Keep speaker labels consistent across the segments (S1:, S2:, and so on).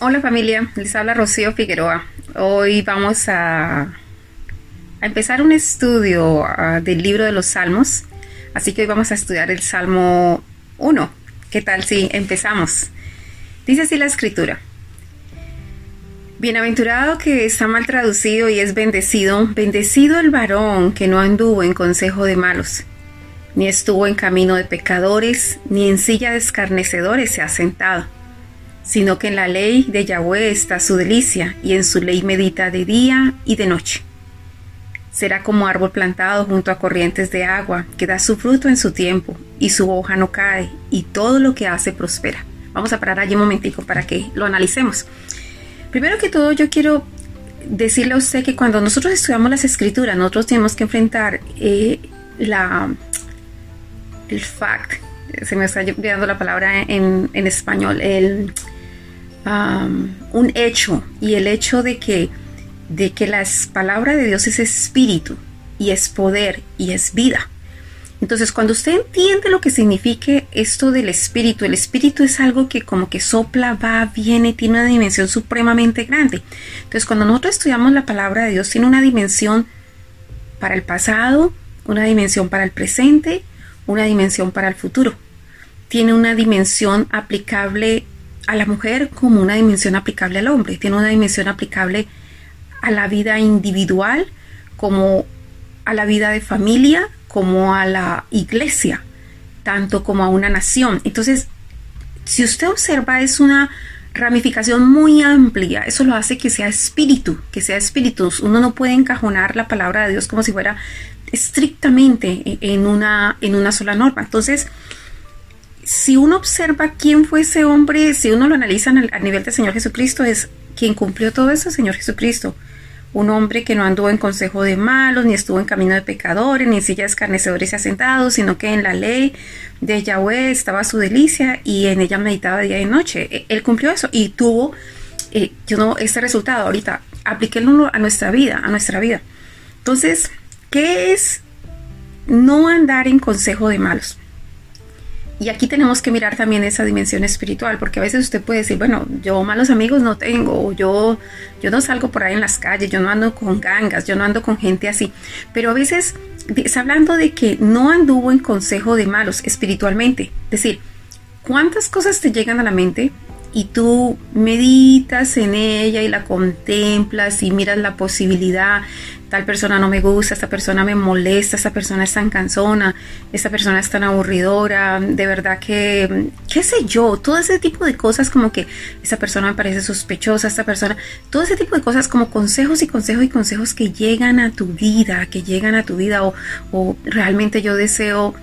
S1: Hola familia, les habla Rocío Figueroa. Hoy vamos a, empezar un estudio uh, del libro de los Salmos. Así que hoy vamos a estudiar el Salmo 1. ¿Qué tal si empezamos? Dice así la escritura. Bienaventurado que está mal traducido y es bendecido, bendecido el varón que no anduvo en consejo de malos, ni estuvo en camino de pecadores, ni en silla de escarnecedores se ha sentado sino que en la ley de Yahweh está su delicia, y en su ley medita de día y de noche. Será como árbol plantado junto a corrientes de agua, que da su fruto en su tiempo, y su hoja no cae, y todo lo que hace prospera. Vamos a parar allí un momentico para que lo analicemos. Primero que todo, yo quiero decirle a usted que cuando nosotros estudiamos las escrituras, nosotros tenemos que enfrentar eh, la, el fact, se me está olvidando la palabra en, en español, el, un hecho y el hecho de que, de que la palabra de Dios es espíritu y es poder y es vida. Entonces, cuando usted entiende lo que significa esto del espíritu, el espíritu es algo que como que sopla, va, viene, tiene una dimensión supremamente grande. Entonces, cuando nosotros estudiamos la palabra de Dios, tiene una dimensión para el pasado, una dimensión para el presente, una dimensión para el futuro. Tiene una dimensión aplicable a la mujer como una dimensión aplicable al hombre, tiene una dimensión aplicable a la vida individual, como a la vida de familia, como a la iglesia, tanto como a una nación. Entonces, si usted observa, es una ramificación muy amplia. Eso lo hace que sea espíritu, que sea espíritu. Uno no puede encajonar la palabra de Dios como si fuera estrictamente en una, en una sola norma. Entonces, si uno observa quién fue ese hombre, si uno lo analiza a nivel del Señor Jesucristo, es quien cumplió todo eso, Señor Jesucristo. Un hombre que no anduvo en consejo de malos, ni estuvo en camino de pecadores, ni en silla de escarnecedores y asentados, sino que en la ley de Yahweh estaba su delicia y en ella meditaba día y noche. E, él cumplió eso y tuvo eh, yo no, este resultado ahorita. Apliquémoslo a nuestra vida, a nuestra vida. Entonces, ¿qué es no andar en consejo de malos? Y aquí tenemos que mirar también esa dimensión espiritual, porque a veces usted puede decir, bueno, yo malos amigos no tengo, yo, yo no salgo por ahí en las calles, yo no ando con gangas, yo no ando con gente así. Pero a veces está hablando de que no anduvo en consejo de malos espiritualmente. Es decir, ¿cuántas cosas te llegan a la mente y tú meditas en ella y la contemplas y miras la posibilidad tal persona no me gusta, esta persona me molesta, esta persona es tan cansona, esta persona es tan aburridora, de verdad que, qué sé yo, todo ese tipo de cosas como que esta persona me parece sospechosa, esta persona, todo ese tipo de cosas como consejos y consejos y consejos que llegan a tu vida, que llegan a tu vida o, o realmente yo deseo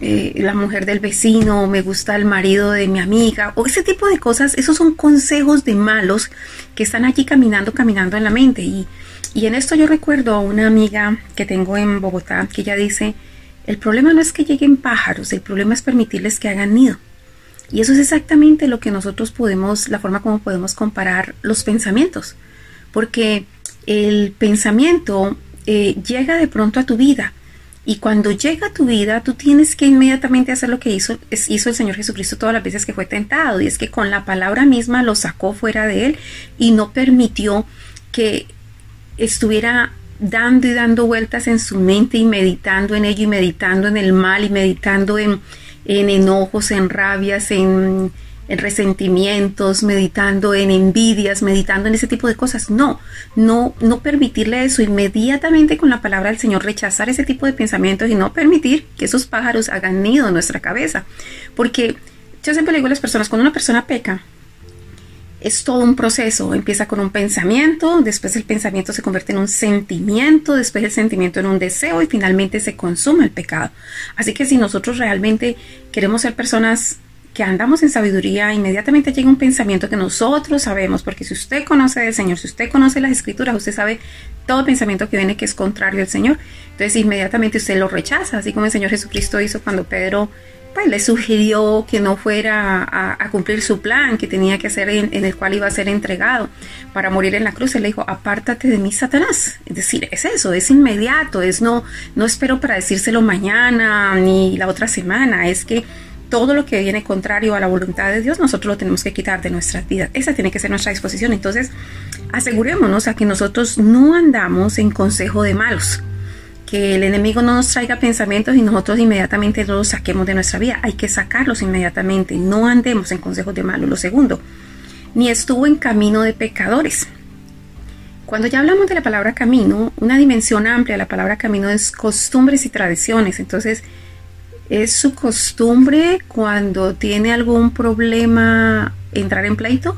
S1: eh, la mujer del vecino, me gusta el marido de mi amiga, o ese tipo de cosas, esos son consejos de malos que están allí caminando, caminando en la mente y y en esto yo recuerdo a una amiga que tengo en Bogotá que ella dice, el problema no es que lleguen pájaros, el problema es permitirles que hagan nido. Y eso es exactamente lo que nosotros podemos, la forma como podemos comparar los pensamientos. Porque el pensamiento eh, llega de pronto a tu vida. Y cuando llega a tu vida, tú tienes que inmediatamente hacer lo que hizo, hizo el Señor Jesucristo todas las veces que fue tentado. Y es que con la palabra misma lo sacó fuera de él y no permitió que estuviera dando y dando vueltas en su mente y meditando en ello y meditando en el mal y meditando en, enojos, en rabias, en, en, resentimientos, meditando en envidias, meditando en ese tipo de cosas. No, no, no permitirle eso inmediatamente con la palabra del Señor, rechazar ese tipo de pensamientos y no permitir que esos pájaros hagan nido en nuestra cabeza. Porque yo siempre le digo a las personas, cuando una persona peca, es todo un proceso. Empieza con un pensamiento, después el pensamiento se convierte en un sentimiento, después el sentimiento en un deseo y finalmente se consume el pecado. Así que si nosotros realmente queremos ser personas que andamos en sabiduría, inmediatamente llega un pensamiento que nosotros sabemos, porque si usted conoce del Señor, si usted conoce las escrituras, usted sabe todo pensamiento que viene que es contrario al Señor. Entonces inmediatamente usted lo rechaza, así como el Señor Jesucristo hizo cuando Pedro pues le sugirió que no fuera a, cumplir su plan que tenía que hacer en, el cual iba a ser entregado para morir en la cruz. Él le dijo, apártate de mí, Satanás. Es decir, es eso, es inmediato, es no, no espero para decírselo mañana ni la otra semana, es que todo lo que viene contrario a la voluntad de Dios, nosotros lo tenemos que quitar de nuestras vidas. Esa tiene que ser nuestra disposición. Entonces, asegurémonos a que nosotros no andamos en consejo de malos, que el enemigo no nos traiga pensamientos y nosotros inmediatamente los saquemos de nuestra vida. Hay que sacarlos inmediatamente. No andemos en consejos de malos. Lo segundo, ni estuvo en camino de pecadores. Cuando ya hablamos de la palabra camino, una dimensión amplia de la palabra camino es costumbres y tradiciones. Entonces, es su costumbre cuando tiene algún problema entrar en pleito.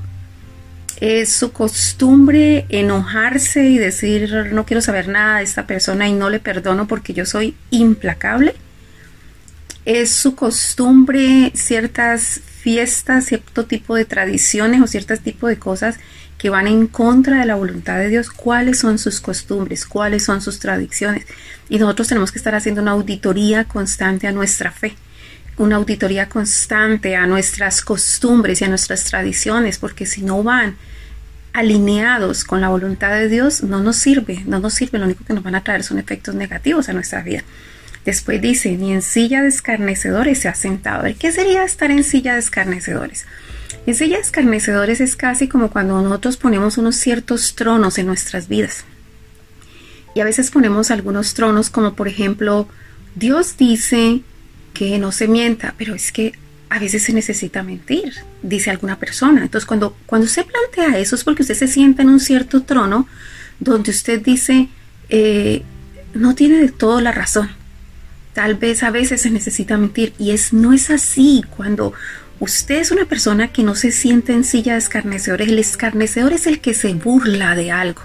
S1: Es su costumbre enojarse y decir no quiero saber nada de esta persona y no le perdono porque yo soy implacable. Es su costumbre ciertas fiestas, cierto tipo de tradiciones o ciertos tipo de cosas que van en contra de la voluntad de Dios, cuáles son sus costumbres, cuáles son sus tradiciones. Y nosotros tenemos que estar haciendo una auditoría constante a nuestra fe, una auditoría constante a nuestras costumbres y a nuestras tradiciones, porque si no van alineados con la voluntad de Dios, no nos sirve, no nos sirve, lo único que nos van a traer son efectos negativos a nuestra vida. Después dice, ni en silla de escarnecedores se ha sentado. ¿Qué sería estar en silla de escarnecedores? En silla de escarnecedores es casi como cuando nosotros ponemos unos ciertos tronos en nuestras vidas. Y a veces ponemos algunos tronos como por ejemplo, Dios dice que no se mienta, pero es que a veces se necesita mentir, dice alguna persona. Entonces cuando, cuando usted plantea eso es porque usted se sienta en un cierto trono donde usted dice, eh, no tiene de todo la razón. Tal vez a veces se necesita mentir y es no es así cuando usted es una persona que no se siente en silla de escarnecedores. El escarnecedor es el que se burla de algo.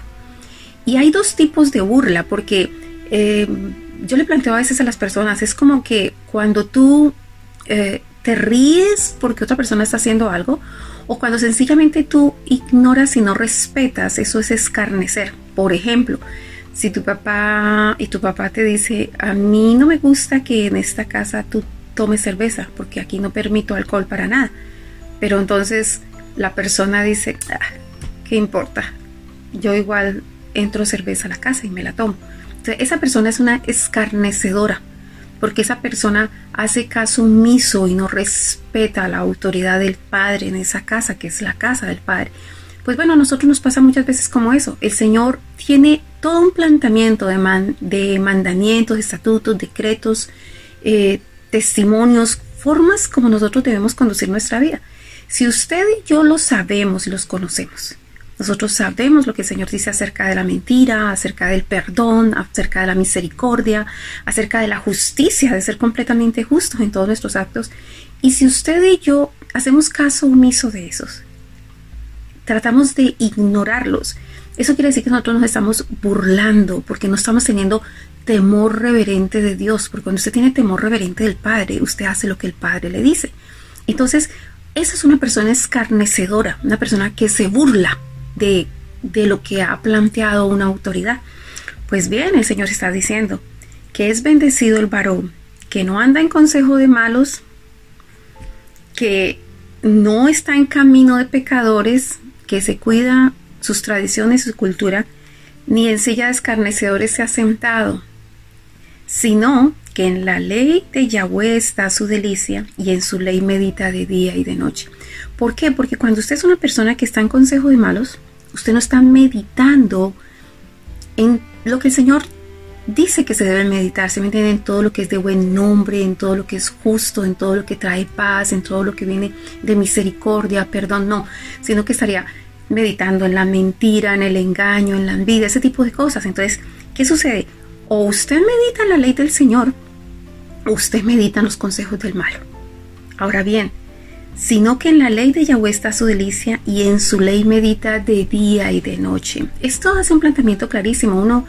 S1: Y hay dos tipos de burla, porque eh, yo le planteo a veces a las personas, es como que cuando tú eh, te ríes porque otra persona está haciendo algo, o cuando sencillamente tú ignoras y no respetas, eso es escarnecer. Por ejemplo, si tu papá y tu papá te dice, a mí no me gusta que en esta casa tú tomes cerveza, porque aquí no permito alcohol para nada. Pero entonces la persona dice, ah, ¿qué importa? Yo igual entro cerveza a la casa y me la tomo. Entonces, esa persona es una escarnecedora, porque esa persona hace caso omiso y no respeta la autoridad del Padre en esa casa, que es la casa del Padre. Pues bueno, a nosotros nos pasa muchas veces como eso. El Señor tiene todo un planteamiento de, mandamientos, estatutos, decretos, eh, testimonios, formas como nosotros debemos conducir nuestra vida. Si usted y yo lo sabemos y los conocemos, nosotros sabemos lo que el Señor dice acerca de la mentira, acerca del perdón, acerca de la misericordia, acerca de la justicia, de ser completamente justos en todos nuestros actos. Y si usted y yo hacemos caso omiso de esos, tratamos de ignorarlos, eso quiere decir que nosotros nos estamos burlando porque no estamos teniendo temor reverente de Dios, porque cuando usted tiene temor reverente del Padre, usted hace lo que el Padre le dice. Entonces, esa es una persona escarnecedora, una persona que se burla de, lo que ha planteado una autoridad. Pues bien, el Señor está diciendo que es bendecido el varón que no anda en consejo de malos, que no está en camino de pecadores, que se cuida sus tradiciones y su cultura, ni en silla de escarnecedores se ha sentado, sino que en la ley de Yahweh está su delicia y en su ley medita de día y de noche. ¿Por qué? Porque cuando usted es una persona que está en consejo de malos, usted no está meditando en lo que el Señor dice que se debe meditar, se entiende en todo lo que es de buen nombre, en todo lo que es justo, en todo lo que trae paz, en todo lo que viene de misericordia, perdón, no, sino que estaría meditando en la mentira, en el engaño, en la envidia, ese tipo de cosas. Entonces, ¿qué sucede? O usted medita en la ley del Señor, o usted medita en los consejos del malo. Ahora bien, sino que en la ley de Yahweh está su delicia y en su ley medita de día y de noche. Esto hace un planteamiento clarísimo. Uno,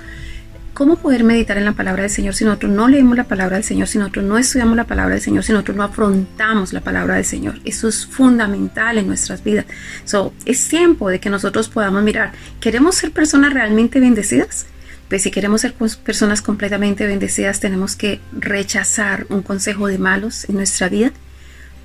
S1: ¿cómo poder meditar en la palabra del Señor si nosotros no leemos la palabra del Señor, si nosotros no estudiamos la palabra del Señor, si nosotros no afrontamos la palabra del Señor? Eso es fundamental en nuestras vidas. So, es tiempo de que nosotros podamos mirar, ¿queremos ser personas realmente bendecidas? Pues si queremos ser personas completamente bendecidas, tenemos que rechazar un consejo de malos en nuestra vida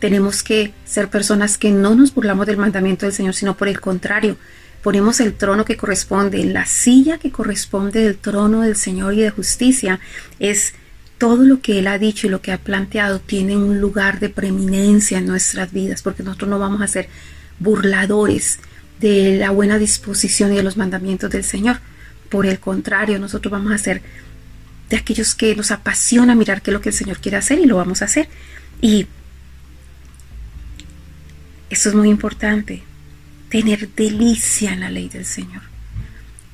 S1: tenemos que ser personas que no nos burlamos del mandamiento del Señor, sino por el contrario, ponemos el trono que corresponde, la silla que corresponde del trono del Señor y de justicia es todo lo que Él ha dicho y lo que ha planteado tiene un lugar de preeminencia en nuestras vidas, porque nosotros no vamos a ser burladores de la buena disposición y de los mandamientos del Señor. Por el contrario, nosotros vamos a ser de aquellos que nos apasiona mirar qué es lo que el Señor quiere hacer y lo vamos a hacer. Y eso es muy importante, tener delicia en la ley del Señor.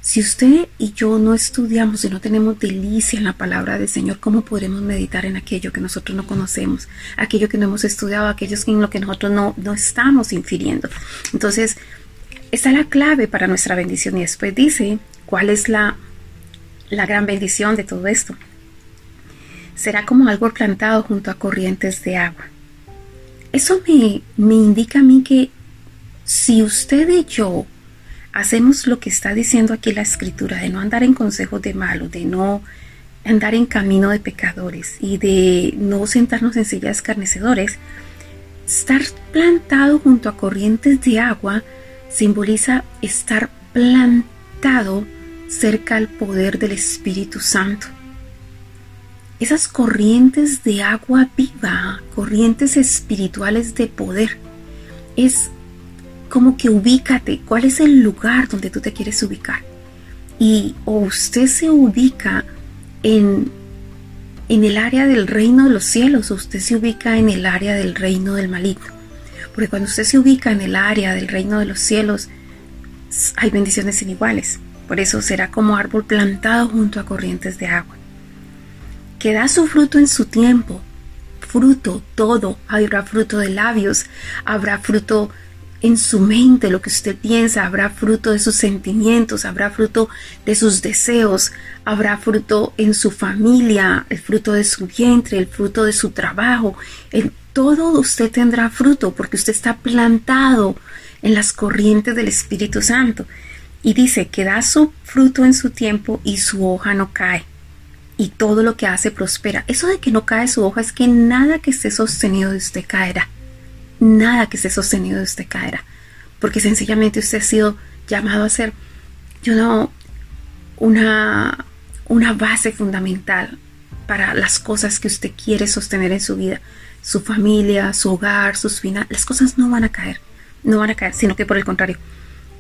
S1: Si usted y yo no estudiamos y no tenemos delicia en la palabra del Señor, ¿cómo podremos meditar en aquello que nosotros no conocemos, aquello que no hemos estudiado, aquello en lo que nosotros no, no estamos infiriendo? Entonces, esta es la clave para nuestra bendición y después dice cuál es la, la gran bendición de todo esto. Será como algo plantado junto a corrientes de agua eso me, me indica a mí que si usted y yo hacemos lo que está diciendo aquí la escritura, de no andar en consejos de malos, de no andar en camino de pecadores y de no sentarnos en sillas escarnecedores, estar plantado junto a corrientes de agua simboliza estar plantado cerca al poder del Espíritu Santo esas corrientes de agua viva, corrientes espirituales de poder. Es como que ubícate, cuál es el lugar donde tú te quieres ubicar. Y o usted se ubica en, en el área del reino de los cielos o usted se ubica en el área del reino del maligno. Porque cuando usted se ubica en el área del reino de los cielos, hay bendiciones iniguales. Por eso será como árbol plantado junto a corrientes de agua que da su fruto en su tiempo. Fruto, todo. Habrá fruto de labios, habrá fruto en su mente, lo que usted piensa, habrá fruto de sus sentimientos, habrá fruto de sus deseos, habrá fruto en su familia, el fruto de su vientre, el fruto de su trabajo. En todo usted tendrá fruto porque usted está plantado en las corrientes del Espíritu Santo. Y dice que da su fruto en su tiempo y su hoja no cae y todo lo que hace prospera. Eso de que no cae su hoja es que nada que esté sostenido de usted caerá. Nada que esté sostenido de usted caerá. Porque sencillamente usted ha sido llamado a ser yo no, una, una base fundamental para las cosas que usted quiere sostener en su vida. Su familia, su hogar, sus finanzas. Las cosas no van a caer. No van a caer, sino que por el contrario,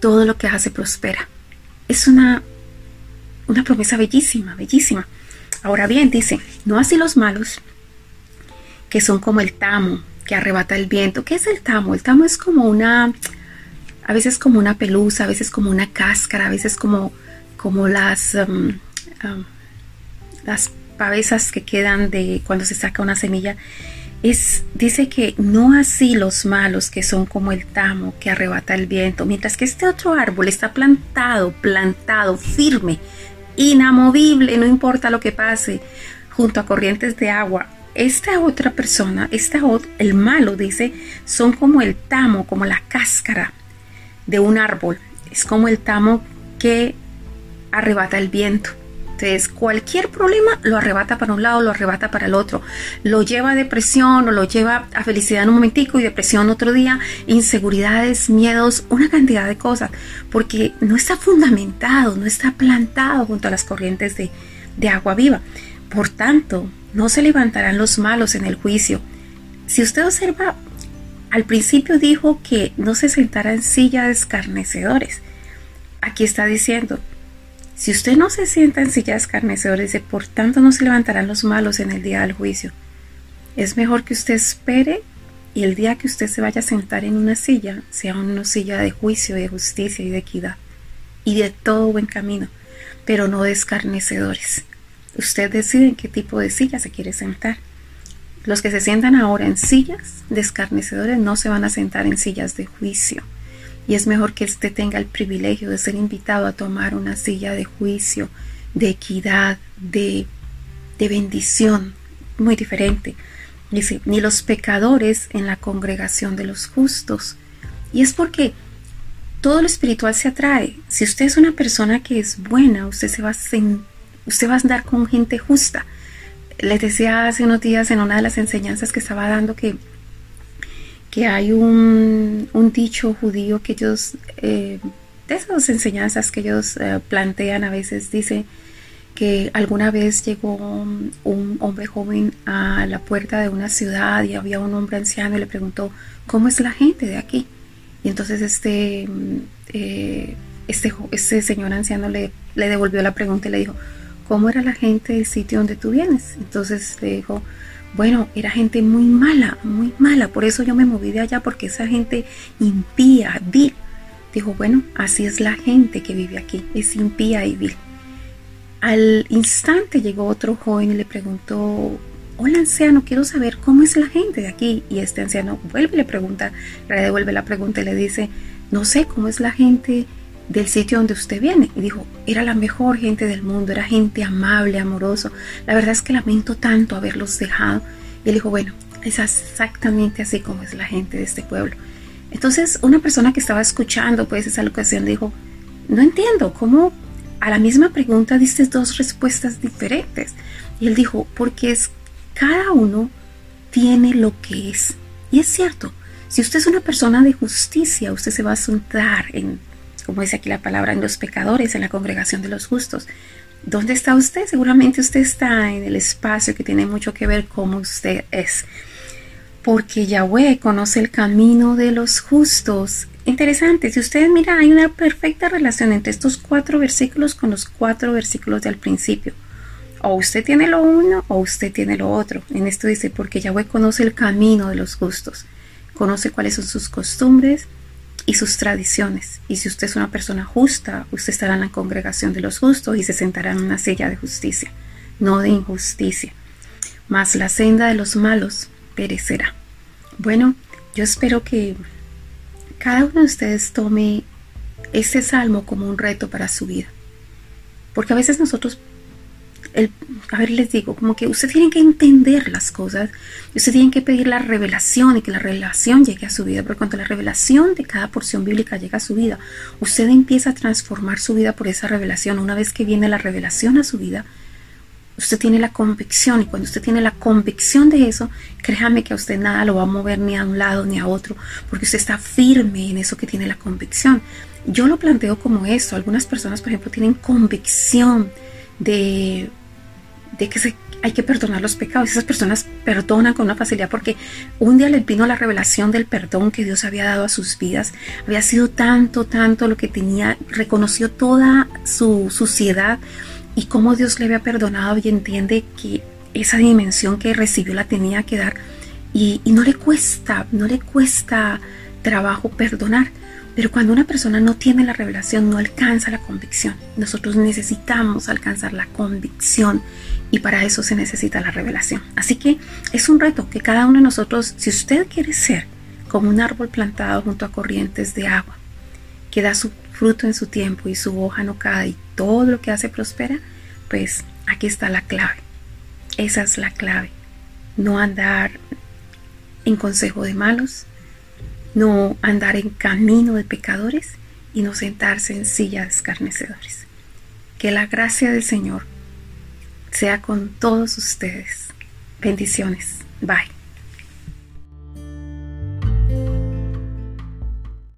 S1: todo lo que hace prospera. Es una, una promesa bellísima, bellísima. Ahora bien, dice, no así los malos, que son como el tamo, que arrebata el viento. ¿Qué es el tamo? El tamo es como una, a veces como una pelusa, a veces como una cáscara, a veces como, como las, um, um, las pavesas que quedan de cuando se saca una semilla. Es, dice que no así los malos que son como el tamo que arrebata el viento, mientras que este otro árbol está plantado, plantado, firme, inamovible, no importa lo que pase, junto a corrientes de agua. Esta otra persona, esta, el malo, dice, son como el tamo, como la cáscara de un árbol. Es como el tamo que arrebata el viento. Entonces, cualquier problema lo arrebata para un lado, lo arrebata para el otro. Lo lleva a depresión o lo lleva a felicidad en un momentico y depresión otro día, inseguridades, miedos, una cantidad de cosas, porque no está fundamentado, no está plantado junto a las corrientes de, de agua viva. Por tanto, no se levantarán los malos en el juicio. Si usted observa, al principio dijo que no se sentará en silla de escarnecedores. Aquí está diciendo, si usted no se sienta en silla de escarnecedores, por tanto no se levantarán los malos en el día del juicio. Es mejor que usted espere y el día que usted se vaya a sentar en una silla, sea una silla de juicio, de justicia y de equidad, y de todo buen camino, pero no de escarnecedores. Usted decide en qué tipo de silla se quiere sentar. Los que se sientan ahora en sillas de escarnecedores no se van a sentar en sillas de juicio y es mejor que usted tenga el privilegio de ser invitado a tomar una silla de juicio, de equidad, de, de bendición, muy diferente. Dice, ni los pecadores en la congregación de los justos. Y es porque todo lo espiritual se atrae. Si usted es una persona que es buena, usted se va a, usted va a andar con gente justa. Les decía hace unos días en una de las enseñanzas que estaba dando que que hay un, dicho judío que ellos, eh, de esas enseñanzas que ellos eh, plantean a veces, dice que alguna vez llegó un hombre joven a la puerta de una ciudad y había un hombre anciano y le preguntó, ¿cómo es la gente de aquí? Y entonces este, eh, este, este, señor anciano le, le devolvió la pregunta y le dijo, ¿cómo era la gente del sitio donde tú vienes? Entonces le dijo, bueno, era gente muy mala, muy mala, por eso yo me moví de allá, porque esa gente impía, vil. Dijo, bueno, así es la gente que vive aquí, es impía y vil. Al instante llegó otro joven y le preguntó, hola anciano, quiero saber cómo es la gente de aquí. Y este anciano vuelve y le pregunta, le devuelve la pregunta y le dice, no sé cómo es la gente del sitio donde usted viene. Y dijo, era la mejor gente del mundo, era gente amable, amoroso. La verdad es que lamento tanto haberlos dejado. Y él dijo, bueno, es exactamente así como es la gente de este pueblo. Entonces, una persona que estaba escuchando pues esa ocasión dijo, no entiendo cómo a la misma pregunta diste dos respuestas diferentes. Y él dijo, porque es cada uno tiene lo que es. Y es cierto, si usted es una persona de justicia, usted se va a sentar en como dice aquí la palabra, en los pecadores, en la congregación de los justos. ¿Dónde está usted? Seguramente usted está en el espacio que tiene mucho que ver cómo usted es. Porque Yahweh conoce el camino de los justos. Interesante, si ustedes miran, hay una perfecta relación entre estos cuatro versículos con los cuatro versículos del principio. O usted tiene lo uno o usted tiene lo otro. En esto dice, porque Yahweh conoce el camino de los justos. Conoce cuáles son sus costumbres, y sus tradiciones. Y si usted es una persona justa, usted estará en la congregación de los justos y se sentará en una silla de justicia, no de injusticia. Mas la senda de los malos perecerá. Bueno, yo espero que cada uno de ustedes tome este salmo como un reto para su vida. Porque a veces nosotros a ver, les digo, como que usted tiene que entender las cosas, usted tiene que pedir la revelación y que la revelación llegue a su vida, porque cuando la revelación de cada porción bíblica llega a su vida, usted empieza a transformar su vida por esa revelación. Una vez que viene la revelación a su vida, usted tiene la convicción y cuando usted tiene la convicción de eso, créame que a usted nada lo va a mover ni a un lado ni a otro, porque usted está firme en eso que tiene la convicción. Yo lo planteo como esto. Algunas personas, por ejemplo, tienen convicción de de que hay que perdonar los pecados. Esas personas perdonan con una facilidad porque un día les vino la revelación del perdón que Dios había dado a sus vidas. Había sido tanto, tanto lo que tenía, reconoció toda su suciedad y cómo Dios le había perdonado y entiende que esa dimensión que recibió la tenía que dar. Y, y no le cuesta, no le cuesta trabajo perdonar. Pero cuando una persona no tiene la revelación, no alcanza la convicción. Nosotros necesitamos alcanzar la convicción y para eso se necesita la revelación. Así que es un reto que cada uno de nosotros, si usted quiere ser como un árbol plantado junto a corrientes de agua, que da su fruto en su tiempo y su hoja no cae y todo lo que hace prospera, pues aquí está la clave. Esa es la clave. No andar en consejo de malos, no andar en camino de pecadores y no sentarse en silla de escarnecedores. Que la gracia del Señor sea con todos ustedes. Bendiciones. Bye.